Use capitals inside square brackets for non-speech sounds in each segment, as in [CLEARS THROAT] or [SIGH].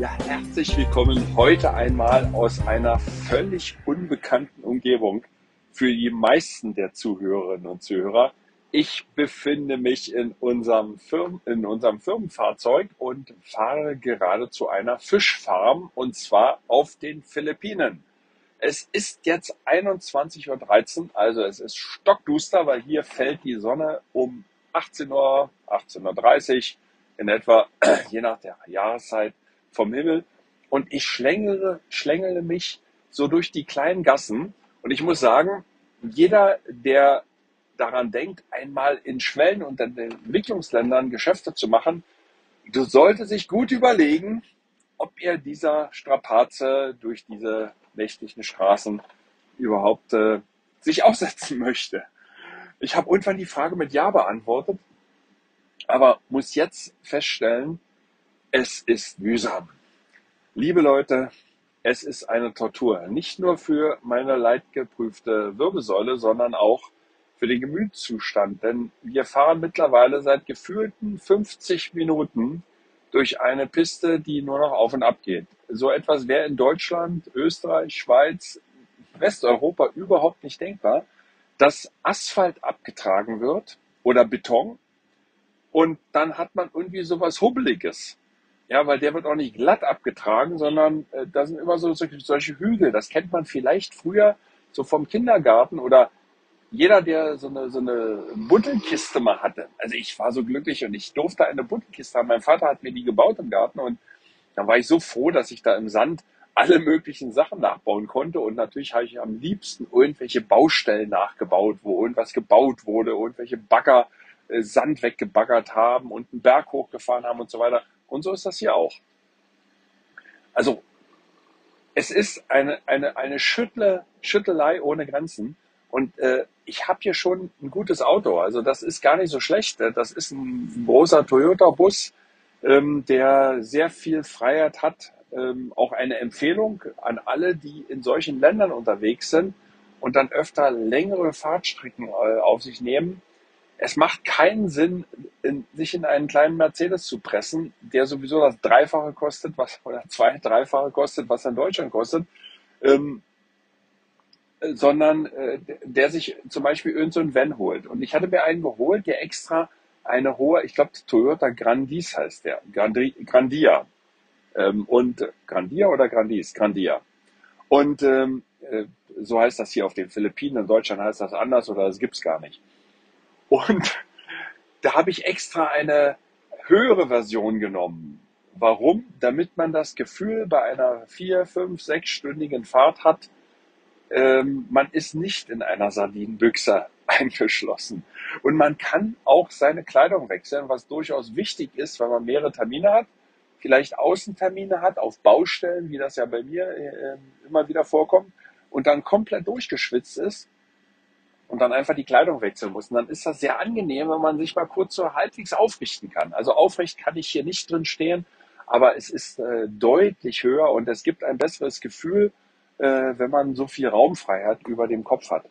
Ja, herzlich willkommen heute einmal aus einer völlig unbekannten Umgebung für die meisten der Zuhörerinnen und Zuhörer. Ich befinde mich in unserem, Firmen, in unserem Firmenfahrzeug und fahre gerade zu einer Fischfarm und zwar auf den Philippinen. Es ist jetzt 21.13 Uhr, also es ist stockduster, weil hier fällt die Sonne um 18 Uhr, 18.30 Uhr in etwa, [CLEARS THROAT] je nach der Jahreszeit, vom Himmel und ich schlängele, schlängele mich so durch die kleinen Gassen. Und ich muss sagen, jeder, der daran denkt, einmal in Schwellen- und Entwicklungsländern Geschäfte zu machen, du sollte sich gut überlegen, ob er dieser Strapaze durch diese nächtlichen Straßen überhaupt äh, sich aussetzen [LAUGHS] möchte. Ich habe irgendwann die Frage mit Ja beantwortet, aber muss jetzt feststellen, es ist mühsam. Liebe Leute, es ist eine Tortur. Nicht nur für meine leidgeprüfte Wirbelsäule, sondern auch für den Gemütszustand. Denn wir fahren mittlerweile seit gefühlten 50 Minuten durch eine Piste, die nur noch auf und ab geht. So etwas wäre in Deutschland, Österreich, Schweiz, Westeuropa überhaupt nicht denkbar, dass Asphalt abgetragen wird oder Beton und dann hat man irgendwie sowas Hubbeliges. Ja, weil der wird auch nicht glatt abgetragen, sondern äh, da sind immer so solche, solche Hügel. Das kennt man vielleicht früher so vom Kindergarten oder jeder, der so eine, so eine Buddelkiste mal hatte. Also ich war so glücklich und ich durfte eine Buddelkiste haben. Mein Vater hat mir die gebaut im Garten und da war ich so froh, dass ich da im Sand alle möglichen Sachen nachbauen konnte. Und natürlich habe ich am liebsten irgendwelche Baustellen nachgebaut, wo irgendwas gebaut wurde, irgendwelche Bagger äh, Sand weggebaggert haben und einen Berg hochgefahren haben und so weiter. Und so ist das hier auch. Also, es ist eine, eine, eine Schüttle, Schüttelei ohne Grenzen. Und äh, ich habe hier schon ein gutes Auto. Also das ist gar nicht so schlecht. Das ist ein großer Toyota-Bus, ähm, der sehr viel Freiheit hat. Ähm, auch eine Empfehlung an alle, die in solchen Ländern unterwegs sind und dann öfter längere Fahrtstrecken äh, auf sich nehmen es macht keinen Sinn, in, sich in einen kleinen Mercedes zu pressen, der sowieso das Dreifache kostet, was oder zwei, dreifache kostet, was er in Deutschland kostet, ähm, sondern äh, der sich zum Beispiel irgendein so Van holt. Und ich hatte mir einen geholt, der extra eine hohe, ich glaube Toyota Grandis heißt der, Grandi, Grandia. Ähm, und Grandia oder Grandis? Grandia. Und ähm, äh, so heißt das hier auf den Philippinen. In Deutschland heißt das anders oder das gibt's gar nicht. Und da habe ich extra eine höhere Version genommen. Warum? Damit man das Gefühl bei einer vier, fünf, sechsstündigen Fahrt hat, ähm, man ist nicht in einer Sardinenbüchse [LAUGHS] eingeschlossen. Und man kann auch seine Kleidung wechseln, was durchaus wichtig ist, weil man mehrere Termine hat, vielleicht Außentermine hat auf Baustellen, wie das ja bei mir äh, immer wieder vorkommt, und dann komplett durchgeschwitzt ist und dann einfach die Kleidung wechseln muss. Und dann ist das sehr angenehm, wenn man sich mal kurz so halbwegs aufrichten kann. Also aufrecht kann ich hier nicht drin stehen, aber es ist äh, deutlich höher und es gibt ein besseres Gefühl, äh, wenn man so viel Raumfreiheit über dem Kopf hat.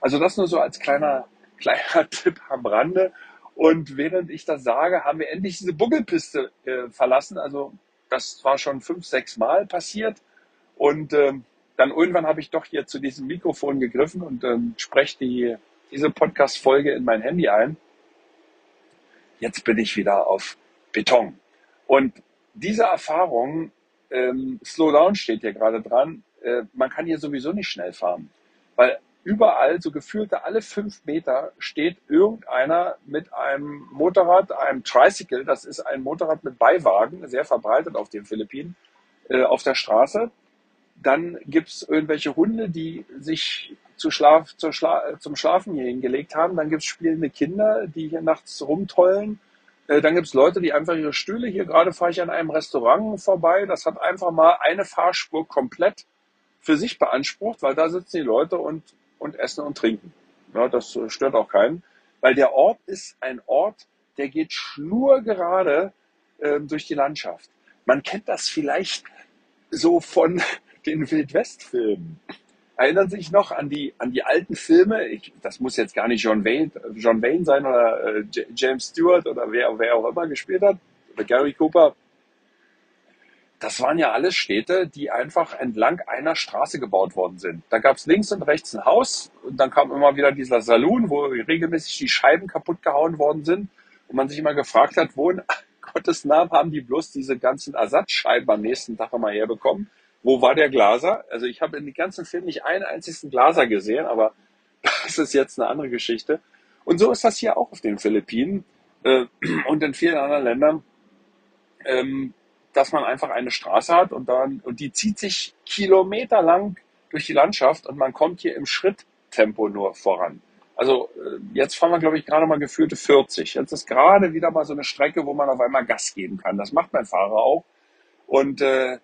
Also das nur so als kleiner, [LAUGHS] kleiner Tipp am Rande. Und während ich das sage, haben wir endlich diese Buggelpiste äh, verlassen. Also das war schon fünf, sechs Mal passiert. Und ähm, dann irgendwann habe ich doch hier zu diesem Mikrofon gegriffen und ähm, spreche die, diese Podcast-Folge in mein Handy ein. Jetzt bin ich wieder auf Beton. Und diese Erfahrung, ähm, Slowdown steht hier gerade dran, äh, man kann hier sowieso nicht schnell fahren. Weil überall, so gefühlte alle fünf Meter, steht irgendeiner mit einem Motorrad, einem Tricycle, das ist ein Motorrad mit Beiwagen, sehr verbreitet auf den Philippinen, äh, auf der Straße dann gibt's irgendwelche Hunde, die sich zu Schlaf, zu Schla zum Schlafen hier hingelegt haben. Dann gibt's spielende Kinder, die hier nachts rumtollen. Äh, dann gibt's Leute, die einfach ihre Stühle, hier gerade fahre ich an einem Restaurant vorbei, das hat einfach mal eine Fahrspur komplett für sich beansprucht, weil da sitzen die Leute und, und essen und trinken. Ja, das stört auch keinen, weil der Ort ist ein Ort, der geht schnurgerade äh, durch die Landschaft. Man kennt das vielleicht so von den Wildwest-Filmen. Erinnern sich noch an die, an die alten Filme? Ich, das muss jetzt gar nicht John Wayne, John Wayne sein oder äh, James Stewart oder wer, wer auch immer gespielt hat. Oder Gary Cooper. Das waren ja alles Städte, die einfach entlang einer Straße gebaut worden sind. Da gab es links und rechts ein Haus und dann kam immer wieder dieser Saloon, wo regelmäßig die Scheiben kaputt gehauen worden sind und man sich immer gefragt hat, wo in [LAUGHS] Gottes Namen haben die bloß diese ganzen Ersatzscheiben am nächsten Tag immer herbekommen? Wo war der Glaser? Also ich habe in den ganzen Film nicht einen einzigen Glaser gesehen, aber [LAUGHS] das ist jetzt eine andere Geschichte. Und so ist das hier auch auf den Philippinen äh, und in vielen anderen Ländern, ähm, dass man einfach eine Straße hat und dann und die zieht sich kilometerlang durch die Landschaft und man kommt hier im Schritttempo nur voran. Also äh, jetzt fahren wir, glaube ich, gerade mal gefühlte 40. Jetzt ist gerade wieder mal so eine Strecke, wo man auf einmal Gas geben kann. Das macht mein Fahrer auch. Und äh,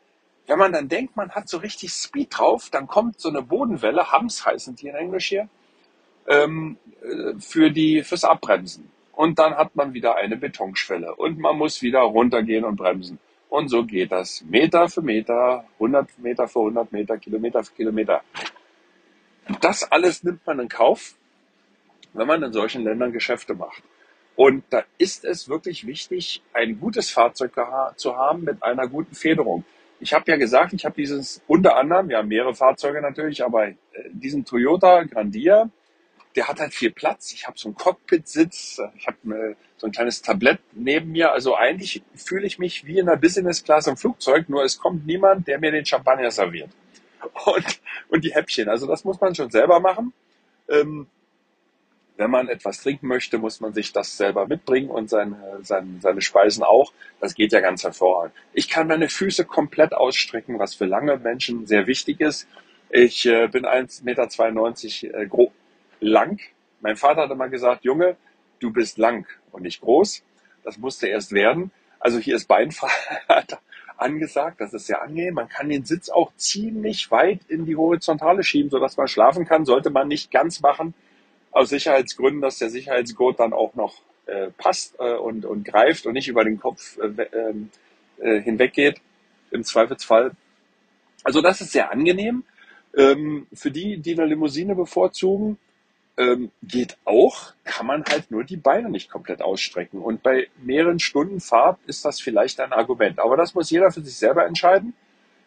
wenn man dann denkt, man hat so richtig Speed drauf, dann kommt so eine Bodenwelle, Hams heißen die in Englisch hier, ähm, äh, für die, fürs Abbremsen. Und dann hat man wieder eine Betonschwelle und man muss wieder runtergehen und bremsen. Und so geht das Meter für Meter, 100 Meter für 100 Meter, Kilometer für Kilometer. Das alles nimmt man in Kauf, wenn man in solchen Ländern Geschäfte macht. Und da ist es wirklich wichtig, ein gutes Fahrzeug zu haben mit einer guten Federung. Ich habe ja gesagt, ich habe dieses unter anderem, ja mehrere Fahrzeuge natürlich, aber äh, diesen Toyota Grandia, der hat halt viel Platz. Ich habe so einen Cockpit-Sitz, ich habe äh, so ein kleines Tablett neben mir. Also eigentlich fühle ich mich wie in der Business Class im Flugzeug, nur es kommt niemand, der mir den Champagner serviert. [LAUGHS] Und, und die Häppchen. Also das muss man schon selber machen. Ähm, wenn man etwas trinken möchte, muss man sich das selber mitbringen und seine, seine, seine Speisen auch. Das geht ja ganz hervorragend. Ich kann meine Füße komplett ausstrecken, was für lange Menschen sehr wichtig ist. Ich äh, bin 1,92 Meter äh, grob, lang. Mein Vater hat immer gesagt, Junge, du bist lang und nicht groß. Das musste erst werden. Also hier ist Beinfreiheit [LAUGHS] angesagt. Das ist sehr angenehm. Man kann den Sitz auch ziemlich weit in die Horizontale schieben, sodass man schlafen kann. Sollte man nicht ganz machen aus Sicherheitsgründen, dass der Sicherheitsgurt dann auch noch äh, passt äh, und, und greift und nicht über den Kopf äh, ähm, äh, hinweggeht, im Zweifelsfall. Also das ist sehr angenehm. Ähm, für die, die eine Limousine bevorzugen, ähm, geht auch, kann man halt nur die Beine nicht komplett ausstrecken. Und bei mehreren Stunden Fahrt ist das vielleicht ein Argument. Aber das muss jeder für sich selber entscheiden,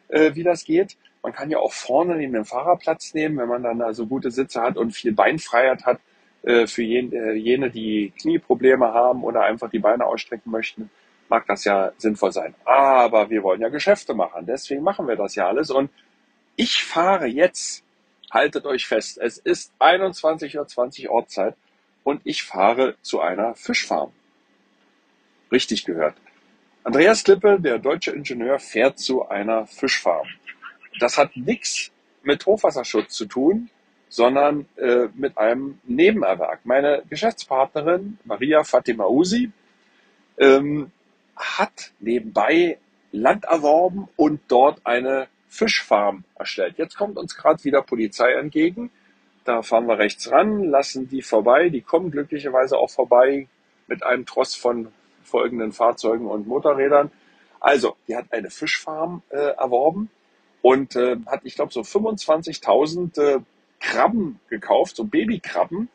äh, wie das geht. Man kann ja auch vorne neben dem Fahrerplatz nehmen, wenn man dann also gute Sitze hat und viel Beinfreiheit hat. Äh, für äh, jene, die Knieprobleme haben oder einfach die Beine ausstrecken möchten, mag das ja sinnvoll sein. Aber wir wollen ja Geschäfte machen. Deswegen machen wir das ja alles. Und ich fahre jetzt, haltet euch fest, es ist 21.20 Uhr Ortszeit und ich fahre zu einer Fischfarm. Richtig gehört. Andreas Klippe, der deutsche Ingenieur, fährt zu einer Fischfarm. Das hat nichts mit Hochwasserschutz zu tun, sondern äh, mit einem Nebenerwerb. Meine Geschäftspartnerin Maria Fatima Usi ähm, hat nebenbei Land erworben und dort eine Fischfarm erstellt. Jetzt kommt uns gerade wieder Polizei entgegen. Da fahren wir rechts ran, lassen die vorbei. Die kommen glücklicherweise auch vorbei mit einem Tross von folgenden Fahrzeugen und Motorrädern. Also, die hat eine Fischfarm äh, erworben und äh, hat, ich glaube, so 25.000 äh, Krabben gekauft, so Babykrabben,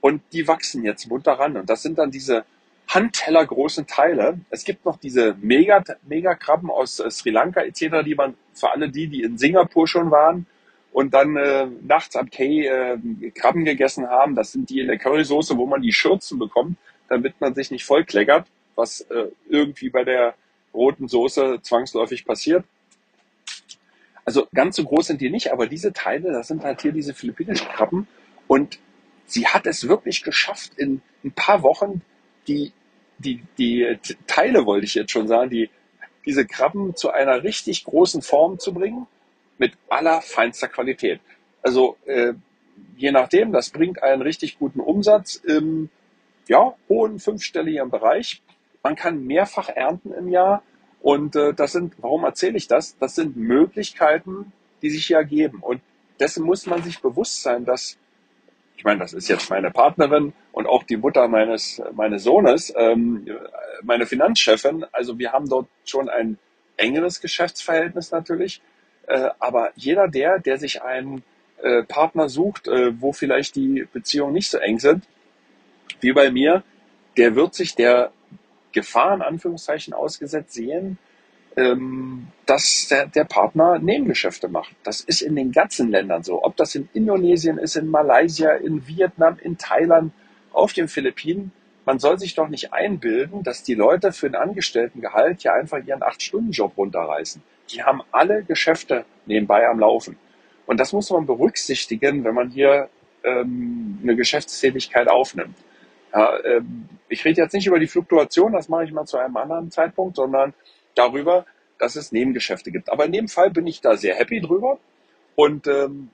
und die wachsen jetzt munter ran. Und das sind dann diese Handteller großen Teile. Es gibt noch diese Mega, Megakrabben aus äh, Sri Lanka etc., die man für alle die, die in Singapur schon waren und dann äh, nachts am Cay äh, Krabben gegessen haben, das sind die in der Currysoße, wo man die Schürzen bekommt, damit man sich nicht vollkleckert, was äh, irgendwie bei der roten Soße zwangsläufig passiert. Also ganz so groß sind die nicht, aber diese Teile, das sind halt hier diese philippinischen Krabben. Und sie hat es wirklich geschafft, in ein paar Wochen die, die, die Teile, wollte ich jetzt schon sagen, die, diese Krabben zu einer richtig großen Form zu bringen, mit aller feinster Qualität. Also äh, je nachdem, das bringt einen richtig guten Umsatz im ja, hohen fünfstelligen Bereich. Man kann mehrfach ernten im Jahr und äh, das sind, warum erzähle ich das? Das sind Möglichkeiten, die sich hier ergeben. Und dessen muss man sich bewusst sein, dass, ich meine, das ist jetzt meine Partnerin und auch die Mutter meines, meines Sohnes, ähm, meine Finanzchefin, also wir haben dort schon ein engeres Geschäftsverhältnis natürlich, äh, aber jeder der, der sich einen äh, Partner sucht, äh, wo vielleicht die Beziehungen nicht so eng sind, wie bei mir, der wird sich der Gefahr in Anführungszeichen ausgesetzt sehen, ähm, dass der, der Partner Nebengeschäfte macht. Das ist in den ganzen Ländern so. Ob das in Indonesien ist, in Malaysia, in Vietnam, in Thailand, auf den Philippinen. Man soll sich doch nicht einbilden, dass die Leute für ein Angestelltengehalt ja einfach ihren Acht-Stunden-Job runterreißen. Die haben alle Geschäfte nebenbei am Laufen. Und das muss man berücksichtigen, wenn man hier ähm, eine Geschäftstätigkeit aufnimmt. Ja, ähm, ich rede jetzt nicht über die Fluktuation, das mache ich mal zu einem anderen Zeitpunkt, sondern darüber, dass es Nebengeschäfte gibt. Aber in dem Fall bin ich da sehr happy drüber und ähm,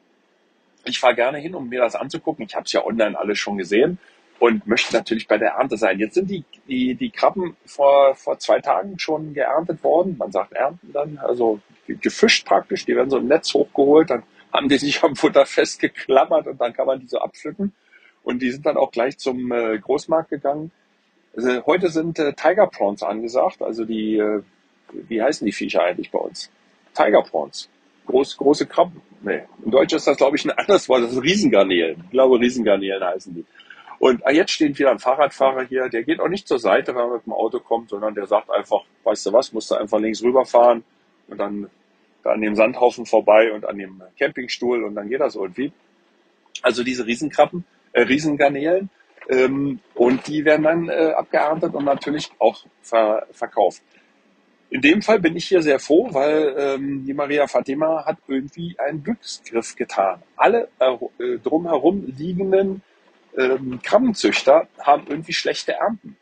ich fahre gerne hin, um mir das anzugucken. Ich habe es ja online alles schon gesehen und möchte natürlich bei der Ernte sein. Jetzt sind die, die, die Krabben vor, vor zwei Tagen schon geerntet worden. Man sagt ernten dann, also gefischt praktisch. Die werden so im Netz hochgeholt, dann haben die sich am Futter festgeklammert und dann kann man die so abpflücken. Und die sind dann auch gleich zum äh, Großmarkt gegangen. Also, heute sind äh, Tiger Prawns angesagt, also die, äh, wie heißen die Viecher eigentlich bei uns? Tiger Prawns. Groß, große Krabben. Nee, in Deutsch ist das, glaube ich, ein anderes Wort. Das ist Riesengarnelen. Ich glaube, Riesengarnelen heißen die. Und ah, jetzt steht wieder ein Fahrradfahrer hier, der geht auch nicht zur Seite, wenn er mit dem Auto kommt, sondern der sagt einfach, weißt du was, musst du einfach links rüberfahren und dann da an dem Sandhaufen vorbei und an dem Campingstuhl und dann geht das irgendwie. Also diese Riesenkrabben, äh, Riesengarnelen. Ähm, und die werden dann äh, abgeerntet und natürlich auch ver verkauft. In dem Fall bin ich hier sehr froh, weil ähm, die Maria Fatima hat irgendwie einen Glücksgriff getan. Alle äh, drumherum liegenden ähm, Krabbenzüchter haben irgendwie schlechte Ernten.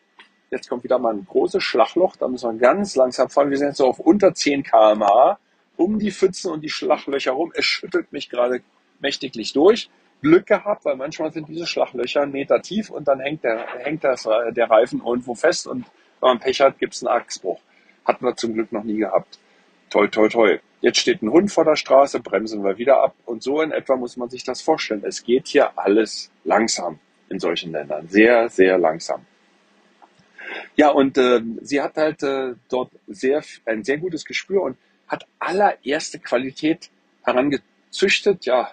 Jetzt kommt wieder mal ein großes Schlagloch, da müssen wir ganz langsam fahren. Wir sind jetzt so auf unter 10 kmh um die Pfützen und die Schlaglöcher rum. Es schüttelt mich gerade mächtiglich durch. Glück gehabt, weil manchmal sind diese Schlaglöcher einen Meter tief und dann hängt der, hängt das, äh, der Reifen irgendwo fest und wenn man Pech hat, gibt es einen Achsbruch. Hatten wir zum Glück noch nie gehabt. Toll, toll, toll. Jetzt steht ein Hund vor der Straße, bremsen wir wieder ab und so in etwa muss man sich das vorstellen. Es geht hier alles langsam in solchen Ländern. Sehr, sehr langsam. Ja, und äh, sie hat halt äh, dort sehr, ein sehr gutes Gespür und hat allererste Qualität herangezüchtet. Ja,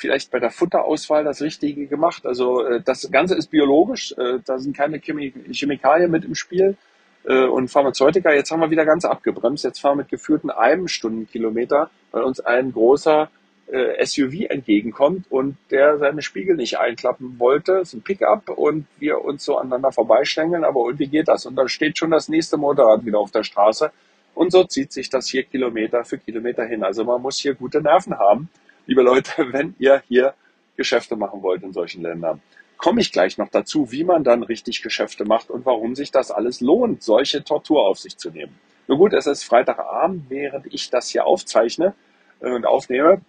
vielleicht bei der Futterauswahl das Richtige gemacht. Also äh, das Ganze ist biologisch, äh, da sind keine Chemikalien mit im Spiel äh, und Pharmazeutika. Jetzt haben wir wieder ganz abgebremst. Jetzt fahren wir mit geführten einem Stundenkilometer, weil uns ein großer äh, SUV entgegenkommt und der seine Spiegel nicht einklappen wollte. Es ist ein Pickup und wir uns so aneinander vorbeischlängeln, aber irgendwie geht das. Und da steht schon das nächste Motorrad wieder auf der Straße. Und so zieht sich das hier Kilometer für Kilometer hin. Also man muss hier gute Nerven haben liebe Leute, [LAUGHS] wenn ihr hier Geschäfte machen wollt in solchen Ländern. Komme ich gleich noch dazu, wie man dann richtig Geschäfte macht und warum sich das alles lohnt, solche Tortur auf sich zu nehmen. Nun gut, es ist Freitagabend, während ich das hier aufzeichne äh, und aufnehme.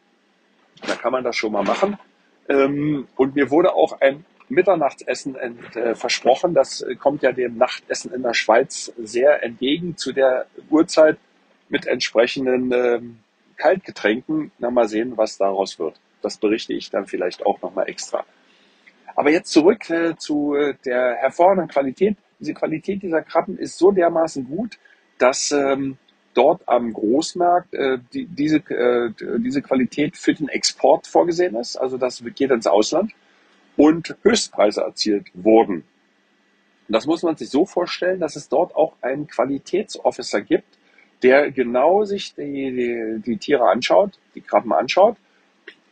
Da kann man das schon mal machen. Ähm, und mir wurde auch ein Mitternachtsessen äh, versprochen. Das kommt ja dem Nachtessen in der Schweiz sehr entgegen zu der Uhrzeit mit entsprechenden ähm, Kaltgetränken. Na, mal sehen, was daraus wird. Das berichte ich dann vielleicht auch nochmal extra. Aber jetzt zurück äh, zu äh, der hervorragenden Qualität. Diese Qualität dieser Krabben ist so dermaßen gut, dass ähm, dort am Großmarkt äh, die, diese, äh, diese Qualität für den Export vorgesehen ist. Also das geht ins Ausland und Höchstpreise erzielt wurden. Das muss man sich so vorstellen, dass es dort auch einen Qualitätsofficer gibt, der genau sich die, die, die Tiere anschaut, die Krabben anschaut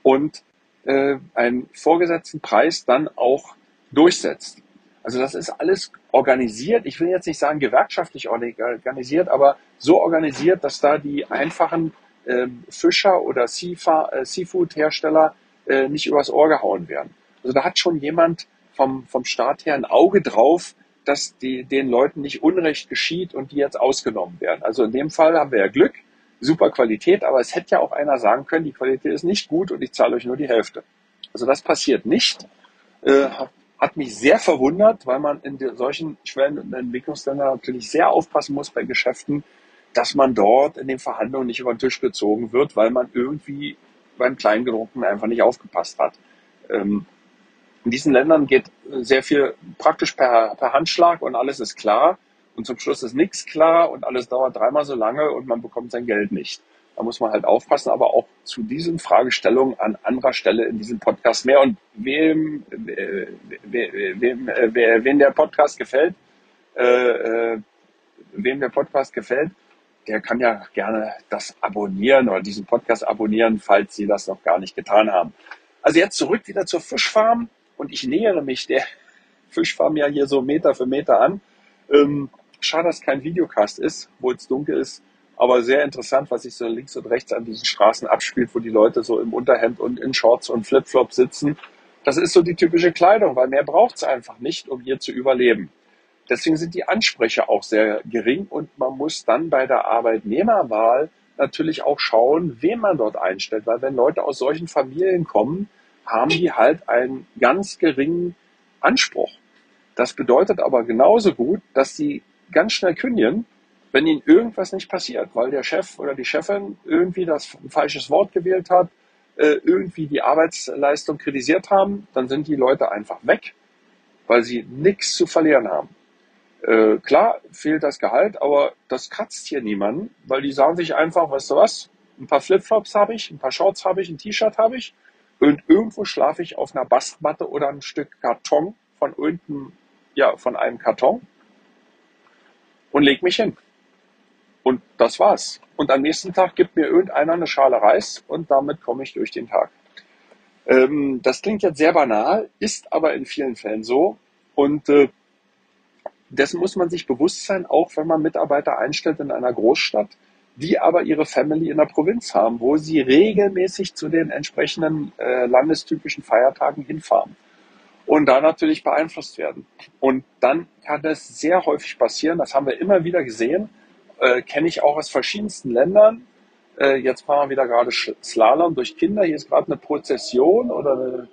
und äh, einen vorgesetzten Preis dann auch durchsetzt. Also das ist alles organisiert. Ich will jetzt nicht sagen gewerkschaftlich organisiert, aber so organisiert, dass da die einfachen äh, Fischer oder äh, Seafood-Hersteller äh, nicht übers Ohr gehauen werden. Also da hat schon jemand vom, vom Staat her ein Auge drauf, dass die, den Leuten nicht Unrecht geschieht und die jetzt ausgenommen werden. Also in dem Fall haben wir ja Glück, super Qualität, aber es hätte ja auch einer sagen können, die Qualität ist nicht gut und ich zahle euch nur die Hälfte. Also das passiert nicht. Äh, hat mich sehr verwundert, weil man in solchen Schwellen- und Entwicklungsländern natürlich sehr aufpassen muss bei Geschäften, dass man dort in den Verhandlungen nicht über den Tisch gezogen wird, weil man irgendwie beim Kleingedruckten einfach nicht aufgepasst hat. Ähm, in diesen Ländern geht sehr viel praktisch per, per Handschlag und alles ist klar. Und zum Schluss ist nichts klar und alles dauert dreimal so lange und man bekommt sein Geld nicht. Da muss man halt aufpassen, aber auch zu diesen Fragestellungen an anderer Stelle in diesem Podcast mehr. Und wem, äh, wem, äh, wem der Podcast gefällt, äh, äh, wem der Podcast gefällt, der kann ja gerne das abonnieren oder diesen Podcast abonnieren, falls Sie das noch gar nicht getan haben. Also jetzt zurück wieder zur Fischfarm und ich nähere mich der [LAUGHS] Fischfarm ja hier so Meter für Meter an. Ähm, schade, dass kein Videocast ist, wo es dunkel ist, aber sehr interessant, was sich so links und rechts an diesen Straßen abspielt, wo die Leute so im Unterhemd und in Shorts und Flipflops sitzen. Das ist so die typische Kleidung, weil mehr braucht es einfach nicht, um hier zu überleben. Deswegen sind die Ansprüche auch sehr gering und man muss dann bei der Arbeitnehmerwahl natürlich auch schauen, wen man dort einstellt, weil wenn Leute aus solchen Familien kommen, haben die halt einen ganz geringen Anspruch. Das bedeutet aber genauso gut, dass sie ganz schnell kündigen, wenn ihnen irgendwas nicht passiert, weil der Chef oder die Chefin irgendwie das falsches Wort gewählt hat, äh, irgendwie die Arbeitsleistung kritisiert haben, dann sind die Leute einfach weg, weil sie nichts zu verlieren haben. Äh, klar fehlt das Gehalt, aber das kratzt hier niemanden, weil die sagen sich einfach, weißt du was, ein paar Flipflops habe ich, ein paar Shorts habe ich, ein T-Shirt habe ich und irgendwo schlafe ich auf einer Bastmatte oder ein Stück Karton von unten, ja, von einem Karton und leg mich hin. Und das war's. Und am nächsten Tag gibt mir irgendeiner eine Schale Reis und damit komme ich durch den Tag. Ähm, das klingt jetzt sehr banal, ist aber in vielen Fällen so. Und äh, dessen muss man sich bewusst sein, auch wenn man Mitarbeiter einstellt in einer Großstadt, die aber ihre Family in der Provinz haben, wo sie regelmäßig zu den entsprechenden äh, landestypischen Feiertagen hinfahren und da natürlich beeinflusst werden. Und dann kann es sehr häufig passieren, das haben wir immer wieder gesehen, äh, kenne ich auch aus verschiedensten Ländern. Äh, jetzt fahren wir wieder gerade Slalom durch Kinder. Hier ist gerade eine Prozession oder eine,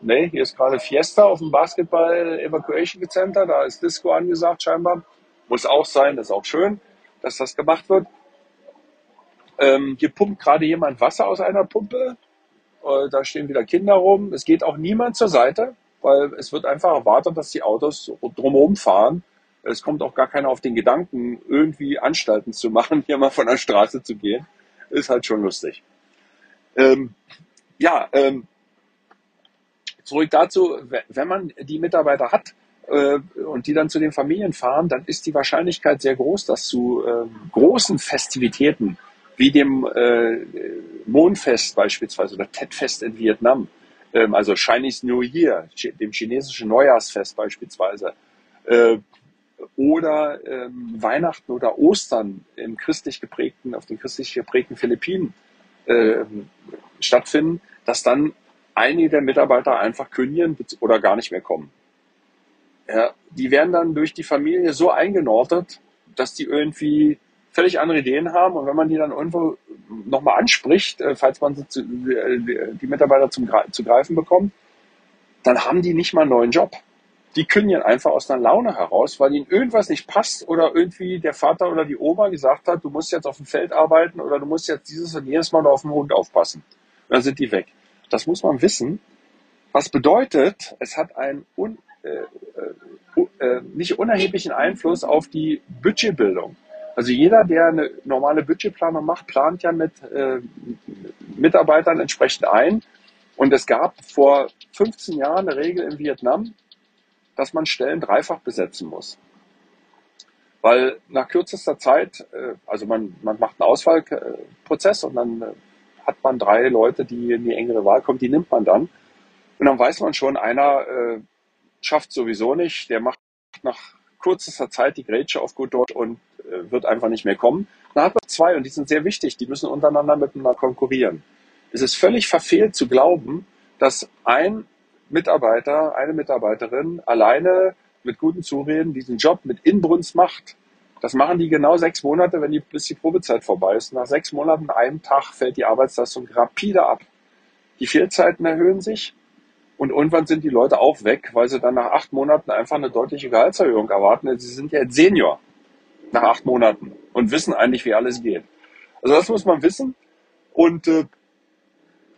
nee, hier ist gerade Fiesta auf dem Basketball Evacuation Center. Da ist Disco angesagt scheinbar. Muss auch sein, das ist auch schön, dass das gemacht wird. Ähm, hier pumpt gerade jemand Wasser aus einer Pumpe. Äh, da stehen wieder Kinder rum. Es geht auch niemand zur Seite, weil es wird einfach erwartet, dass die Autos drumherum fahren es kommt auch gar keiner auf den Gedanken, irgendwie Anstalten zu machen, hier mal von der Straße zu gehen. Ist halt schon lustig. Ähm, ja, ähm, zurück dazu, wenn man die Mitarbeiter hat äh, und die dann zu den Familien fahren, dann ist die Wahrscheinlichkeit sehr groß, dass zu äh, großen Festivitäten wie dem äh, Mondfest beispielsweise oder Tet-Fest in Vietnam, ähm, also Chinese New Year, dem chinesischen Neujahrsfest beispielsweise, äh, oder ähm, Weihnachten oder Ostern im christlich geprägten, auf den christlich geprägten Philippinen äh, stattfinden, dass dann einige der Mitarbeiter einfach kündigen oder gar nicht mehr kommen. Ja, die werden dann durch die Familie so eingenordet, dass die irgendwie völlig andere Ideen haben und wenn man die dann irgendwo nochmal anspricht, äh, falls man sie zu, äh, die Mitarbeiter zum, zu greifen bekommt, dann haben die nicht mal einen neuen Job die kündigen einfach aus einer Laune heraus, weil ihnen irgendwas nicht passt oder irgendwie der Vater oder die Oma gesagt hat, du musst jetzt auf dem Feld arbeiten oder du musst jetzt dieses und jedes Mal auf den Hund aufpassen. Und dann sind die weg. Das muss man wissen. Was bedeutet, es hat einen un, äh, äh, äh, nicht unerheblichen Einfluss auf die Budgetbildung. Also jeder, der eine normale Budgetplanung macht, plant ja mit äh, Mitarbeitern entsprechend ein. Und es gab vor 15 Jahren eine Regel in Vietnam, dass man Stellen dreifach besetzen muss. Weil nach kürzester Zeit, äh, also man, man macht einen Auswahlprozess und dann äh, hat man drei Leute, die in die engere Wahl kommen, die nimmt man dann. Und dann weiß man schon, einer äh, schafft sowieso nicht, der macht nach kürzester Zeit die Grätsche auf gut Deutsch und wird einfach nicht mehr kommen. Dann hat man zwei und die sind sehr wichtig, die müssen untereinander miteinander konkurrieren. Es ist völlig verfehlt zu glauben, dass ein Mitarbeiter, eine Mitarbeiterin alleine mit guten Zureden diesen Job mit Inbrunst macht. Das machen die genau sechs Monate, wenn die, bis die Probezeit vorbei ist. Nach sechs Monaten, einem Tag fällt die Arbeitsleistung rapide ab. Die Fehlzeiten erhöhen sich und irgendwann sind die Leute auch weg, weil sie dann nach acht Monaten einfach eine deutliche Gehaltserhöhung erwarten. Sie sind ja jetzt Senior nach acht Monaten. und wissen eigentlich, wie alles geht. Also das muss man wissen. Und äh,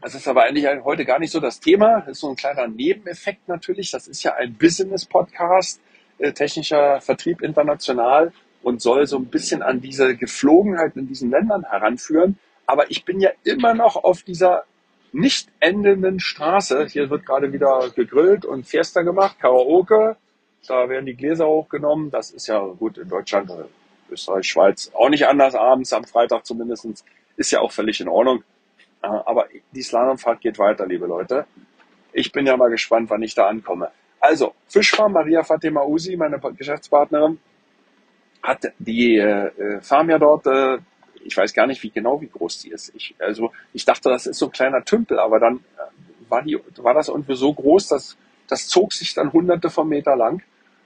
das ist aber eigentlich heute gar nicht so das Thema. Das ist so ein kleiner Nebeneffekt natürlich. Das ist ja ein Business-Podcast, äh, technischer Vertrieb international und soll so ein bisschen an diese Geflogenheit in diesen Ländern heranführen. Aber ich bin ja immer noch auf dieser nicht endenden Straße. Hier wird gerade wieder gegrillt und Fiesta gemacht, Karaoke. Da werden die Gläser hochgenommen. Das ist ja gut in Deutschland, äh, Österreich, Schweiz auch nicht anders abends, am Freitag zumindest. Ist ja auch völlig in Ordnung. Äh, aber die Slalomfahrt geht weiter, liebe Leute. Ich bin ja mal gespannt, wann ich da ankomme. Also, Fischfarm Maria Fatima Usi, meine Geschäftspartnerin, hat die äh, Farm ja dort, äh, ich weiß gar nicht, wie genau wie groß die ist. Ich, also ich dachte, das ist so ein kleiner Tümpel, aber dann äh, war die, war das irgendwie so groß, dass das zog sich dann hunderte von Meter lang.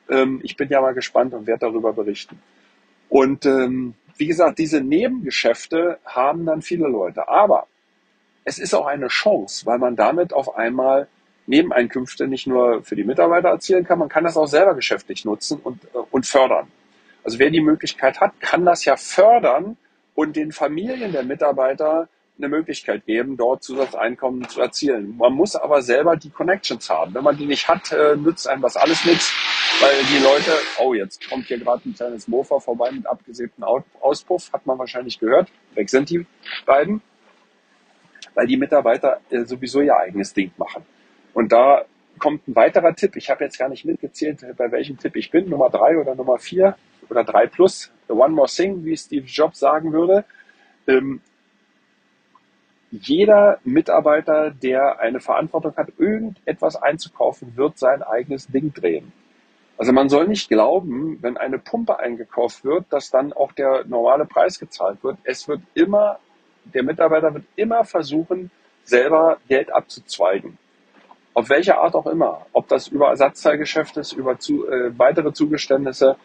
Ähm, ich bin ja mal gespannt und werde darüber berichten. Und ähm, wie gesagt, diese Nebengeschäfte haben dann viele Leute. Aber es ist auch eine Chance, weil man damit auf einmal Nebeneinkünfte nicht nur für die Mitarbeiter erzielen kann, man kann das auch selber geschäftlich nutzen und, äh, und fördern. Also wer die Möglichkeit hat, kann das ja fördern und den Familien der Mitarbeiter eine Möglichkeit geben, dort Zusatzeinkommen zu erzielen. Man muss aber selber die Connections haben. Wenn man die nicht hat, äh, nützt einem das alles nichts, weil die Leute, oh, jetzt kommt hier gerade ein kleines Mofa vorbei mit abgesäbtem Auspuff, hat man wahrscheinlich gehört. Weg sind die beiden, weil die Mitarbeiter äh, sowieso ihr eigenes Ding machen. Und da kommt ein weiterer Tipp. Ich habe jetzt gar nicht mitgezählt, bei welchem Tipp ich bin, Nummer drei oder Nummer vier oder 3 plus, One More Thing, wie Steve Jobs sagen würde. Ähm, jeder Mitarbeiter, der eine Verantwortung hat, irgendetwas einzukaufen, wird sein eigenes Ding drehen. Also man soll nicht glauben, wenn eine Pumpe eingekauft wird, dass dann auch der normale Preis gezahlt wird. Es wird immer, der Mitarbeiter wird immer versuchen, selber Geld abzuzweigen. Auf welche Art auch immer. Ob das über Ersatzteilgeschäft ist, über zu, äh, weitere Zugeständnisse,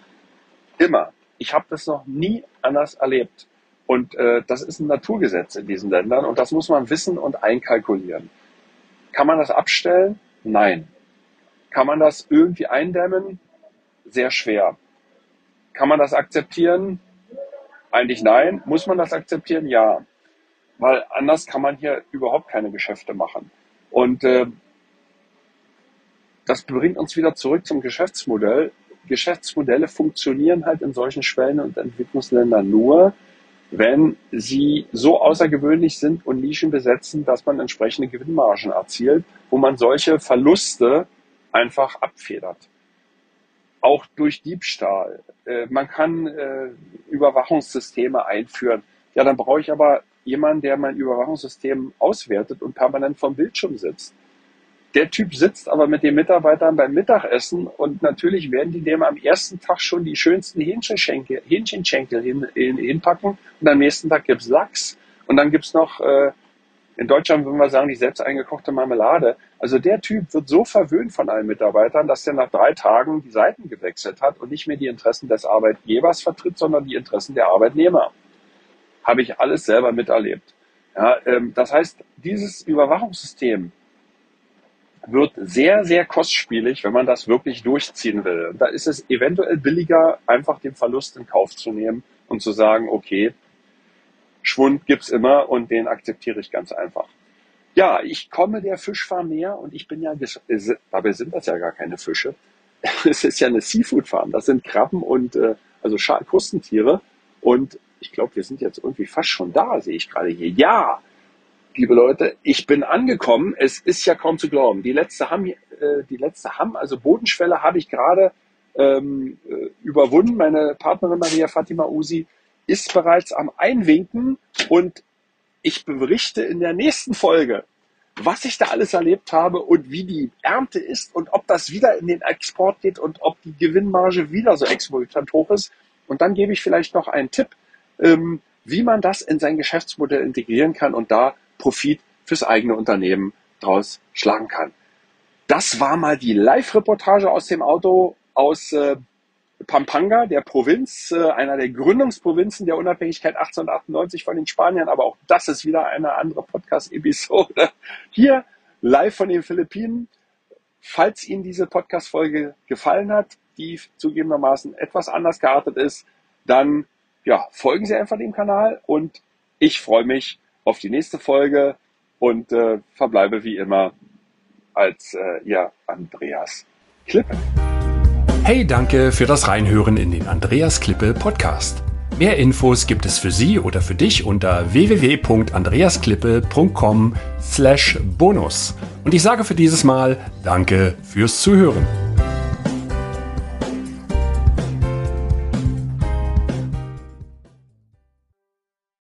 Immer. Ich habe das noch nie anders erlebt. Und äh, das ist ein Naturgesetz in diesen Ländern und das muss man wissen und einkalkulieren. Kann man das abstellen? Nein. Kann man das irgendwie eindämmen? Sehr schwer. Kann man das akzeptieren? Eigentlich nein. Muss man das akzeptieren? Ja. Weil anders kann man hier überhaupt keine Geschäfte machen. Und äh, das bringt uns wieder zurück zum Geschäftsmodell. Geschäftsmodelle funktionieren halt in solchen Schwellen- und Entwicklungsländern nur, wenn sie so außergewöhnlich sind und Nischen besetzen, dass man entsprechende Gewinnmargen erzielt, wo man solche Verluste einfach abfedert. Auch durch Diebstahl. Äh, man kann äh, Überwachungssysteme einführen. Ja, dann brauche ich aber jemanden, der mein Überwachungssystem auswertet und permanent vom Bildschirm sitzt. Der Typ sitzt aber mit den Mitarbeitern beim Mittagessen und natürlich werden die dem am ersten Tag schon die schönsten Hähnchenschenkel, Hähnchenschenkel hin, hin, hinpacken und am nächsten Tag gibt's Lachs und dann gibt's noch, äh, in Deutschland würden wir sagen, die selbst eingekochte Marmelade. Also der Typ wird so verwöhnt von allen Mitarbeitern, dass der nach drei Tagen die Seiten gewechselt hat und nicht mehr die Interessen des Arbeitgebers vertritt, sondern die Interessen der Arbeitnehmer. Habe ich alles selber miterlebt. Ja, ähm, das heißt, dieses Überwachungssystem wird sehr, sehr kostspielig, wenn man das wirklich durchziehen will. Da ist es eventuell billiger, einfach den Verlust in Kauf zu nehmen und zu sagen, okay, Schwund gibt's immer und den akzeptiere ich ganz einfach. Ja, ich komme der Fischfarm näher und ich bin ja, dabei sind das ja gar keine Fische. [LAUGHS] Es ist ja eine Seafood-Farm. Das sind Krabben und äh, also Krustentiere. Und ich glaube, wir sind jetzt irgendwie fast schon da, sehe ich gerade hier. Ja, liebe Leute, ich bin angekommen. Es ist ja kaum zu glauben. Die letzte Hamm, äh, die letzte Hamm, also Bodenschwelle, habe ich gerade ähm, äh, überwunden. Meine Partnerin Maria Fatima Usi ist bereits am Einwinken und ich berichte in der nächsten Folge, was ich da alles erlebt habe und wie die Ernte ist und ob das wieder in den Export geht und ob die Gewinnmarge wieder so exorbitant hoch ist. Und dann gebe ich vielleicht noch einen Tipp, ähm, wie man das in sein Geschäftsmodell integrieren kann und da Profit fürs eigene Unternehmen draus schlagen kann. Das war mal die Live-Reportage aus dem Auto aus äh, Pampanga, der Provinz, äh, einer der Gründungsprovinzen der Unabhängigkeit 1898 von den Spaniern, aber auch das ist wieder eine andere Podcast-Episode. Hier live von den Philippinen. Falls Ihnen diese Podcast-Folge gefallen hat, die zugegebenermaßen etwas anders geartet ist, dann ja, folgen Sie einfach dem Kanal und ich freue mich auf die nächste Folge und äh, verbleibe wie immer als äh, Ihr Andreas Klippe. Hey, danke für das Reinhören in den Andreas Klippe Podcast. Mehr Infos gibt es für Sie oder für dich unter www.andreasklippe.com slash bonus. Und ich sage für dieses Mal Danke fürs Zuhören.